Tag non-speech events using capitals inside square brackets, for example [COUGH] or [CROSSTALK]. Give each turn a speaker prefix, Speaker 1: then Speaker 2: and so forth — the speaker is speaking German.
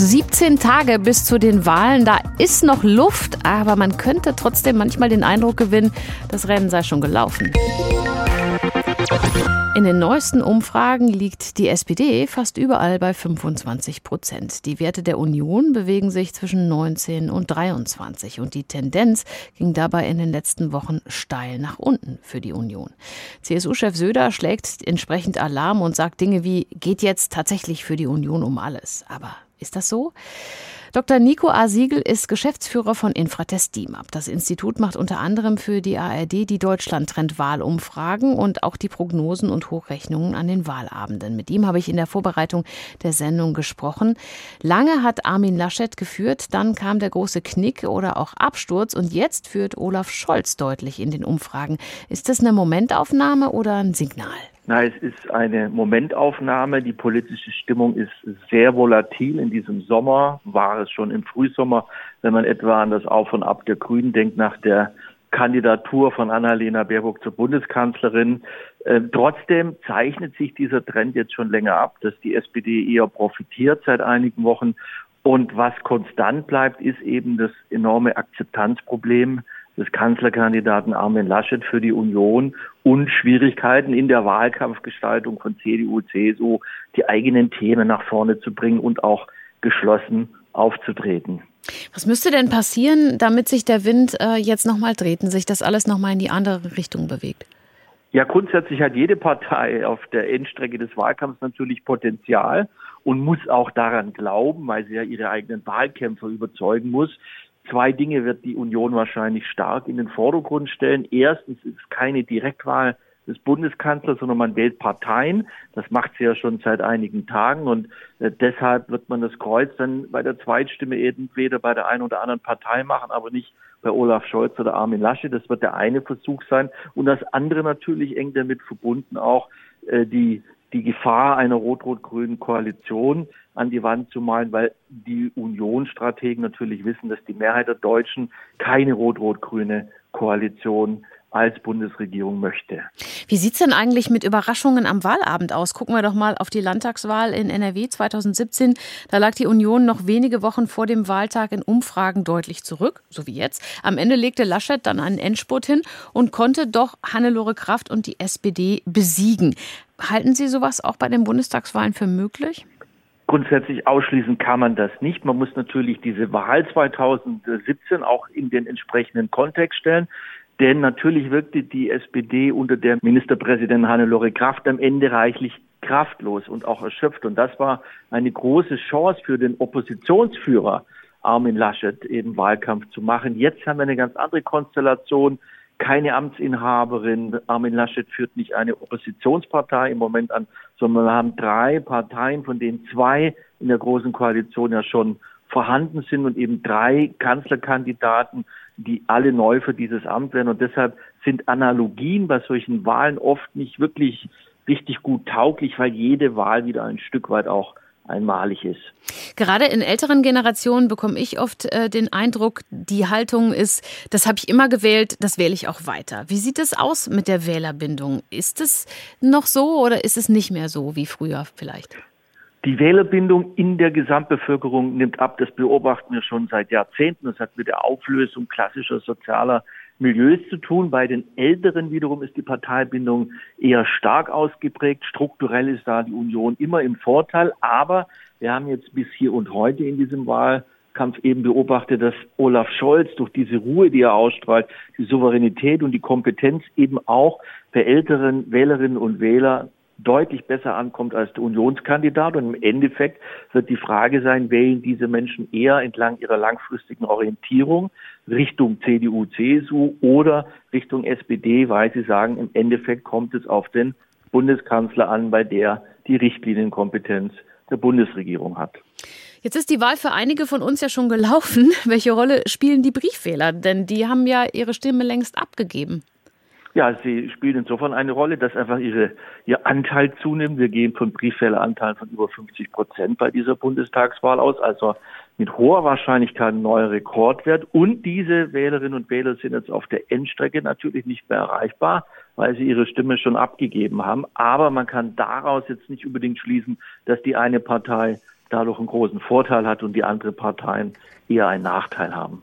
Speaker 1: 17 Tage bis zu den Wahlen. Da ist noch Luft, aber man könnte trotzdem manchmal den Eindruck gewinnen, das Rennen sei schon gelaufen. In den neuesten Umfragen liegt die SPD fast überall bei 25 Prozent. Die Werte der Union bewegen sich zwischen 19 und 23 und die Tendenz ging dabei in den letzten Wochen steil nach unten für die Union. CSU-Chef Söder schlägt entsprechend Alarm und sagt Dinge wie, geht jetzt tatsächlich für die Union um alles. Aber ist das so? Dr. Nico A. Siegel ist Geschäftsführer von Infratest DIMAP. Das Institut macht unter anderem für die ARD die Deutschland-Trend-Wahlumfragen und auch die Prognosen und Hochrechnungen an den Wahlabenden. Mit ihm habe ich in der Vorbereitung der Sendung gesprochen. Lange hat Armin Laschet geführt, dann kam der große Knick oder auch Absturz und jetzt führt Olaf Scholz deutlich in den Umfragen. Ist das eine Momentaufnahme oder ein Signal?
Speaker 2: Na, es ist eine Momentaufnahme. Die politische Stimmung ist sehr volatil. In diesem Sommer war es schon im Frühsommer, wenn man etwa an das Auf und Ab der Grünen denkt, nach der Kandidatur von Annalena Baerbock zur Bundeskanzlerin. Äh, trotzdem zeichnet sich dieser Trend jetzt schon länger ab, dass die SPD eher profitiert seit einigen Wochen. Und was konstant bleibt, ist eben das enorme Akzeptanzproblem des Kanzlerkandidaten Armin Laschet für die Union und Schwierigkeiten in der Wahlkampfgestaltung von CDU, CSU, die eigenen Themen nach vorne zu bringen und auch geschlossen aufzutreten.
Speaker 1: Was müsste denn passieren, damit sich der Wind äh, jetzt nochmal dreht und sich das alles nochmal in die andere Richtung bewegt?
Speaker 2: Ja, grundsätzlich hat jede Partei auf der Endstrecke des Wahlkampfs natürlich Potenzial und muss auch daran glauben, weil sie ja ihre eigenen Wahlkämpfer überzeugen muss. Zwei Dinge wird die Union wahrscheinlich stark in den Vordergrund stellen. Erstens ist keine Direktwahl des Bundeskanzlers, sondern man wählt Parteien. Das macht sie ja schon seit einigen Tagen und äh, deshalb wird man das Kreuz dann bei der Zweitstimme entweder bei der einen oder anderen Partei machen, aber nicht bei Olaf Scholz oder Armin Laschet. Das wird der eine Versuch sein. Und das andere natürlich eng damit verbunden auch äh, die die Gefahr einer rot-rot-grünen Koalition an die Wand zu malen, weil die Unionsstrategen natürlich wissen, dass die Mehrheit der Deutschen keine rot-rot-grüne Koalition als Bundesregierung möchte.
Speaker 1: Wie sieht es denn eigentlich mit Überraschungen am Wahlabend aus? Gucken wir doch mal auf die Landtagswahl in NRW 2017. Da lag die Union noch wenige Wochen vor dem Wahltag in Umfragen deutlich zurück, so wie jetzt. Am Ende legte Laschet dann einen Endspurt hin und konnte doch Hannelore Kraft und die SPD besiegen. Halten Sie sowas auch bei den Bundestagswahlen für möglich?
Speaker 2: Grundsätzlich ausschließen kann man das nicht. Man muss natürlich diese Wahl 2017 auch in den entsprechenden Kontext stellen. Denn natürlich wirkte die SPD unter der Ministerpräsidentin Hannelore Kraft am Ende reichlich kraftlos und auch erschöpft. Und das war eine große Chance für den Oppositionsführer Armin Laschet eben Wahlkampf zu machen. Jetzt haben wir eine ganz andere Konstellation keine Amtsinhaberin. Armin Laschet führt nicht eine Oppositionspartei im Moment an, sondern wir haben drei Parteien, von denen zwei in der Großen Koalition ja schon vorhanden sind und eben drei Kanzlerkandidaten, die alle neu für dieses Amt werden. Und deshalb sind Analogien bei solchen Wahlen oft nicht wirklich richtig gut tauglich, weil jede Wahl wieder ein Stück weit auch einmalig ist.
Speaker 1: Gerade in älteren Generationen bekomme ich oft äh, den Eindruck, die Haltung ist, das habe ich immer gewählt, das wähle ich auch weiter. Wie sieht es aus mit der Wählerbindung? Ist es noch so oder ist es nicht mehr so wie früher vielleicht?
Speaker 2: Die Wählerbindung in der Gesamtbevölkerung nimmt ab. Das beobachten wir schon seit Jahrzehnten. Das hat mit der Auflösung klassischer sozialer Milieus zu tun. Bei den Älteren wiederum ist die Parteibindung eher stark ausgeprägt. Strukturell ist da die Union immer im Vorteil. Aber wir haben jetzt bis hier und heute in diesem Wahlkampf eben beobachtet, dass Olaf Scholz durch diese Ruhe, die er ausstrahlt, die Souveränität und die Kompetenz eben auch bei älteren Wählerinnen und Wählern deutlich besser ankommt als der Unionskandidat. Und im Endeffekt wird die Frage sein, wählen diese Menschen eher entlang ihrer langfristigen Orientierung Richtung CDU, CSU oder Richtung SPD, weil sie sagen, im Endeffekt kommt es auf den Bundeskanzler an, bei der die Richtlinienkompetenz der Bundesregierung hat.
Speaker 1: Jetzt ist die Wahl für einige von uns ja schon gelaufen. [LAUGHS] Welche Rolle spielen die Briefwähler? Denn die haben ja ihre Stimme längst abgegeben.
Speaker 2: Ja, sie spielen insofern eine Rolle, dass einfach ihre, ihr Anteil zunimmt. Wir gehen von Briefwähleranteilen von über 50 Prozent bei dieser Bundestagswahl aus, also mit hoher Wahrscheinlichkeit ein neuer Rekordwert. Und diese Wählerinnen und Wähler sind jetzt auf der Endstrecke natürlich nicht mehr erreichbar, weil sie ihre Stimme schon abgegeben haben. Aber man kann daraus jetzt nicht unbedingt schließen, dass die eine Partei dadurch einen großen Vorteil hat und die anderen Parteien eher einen Nachteil haben.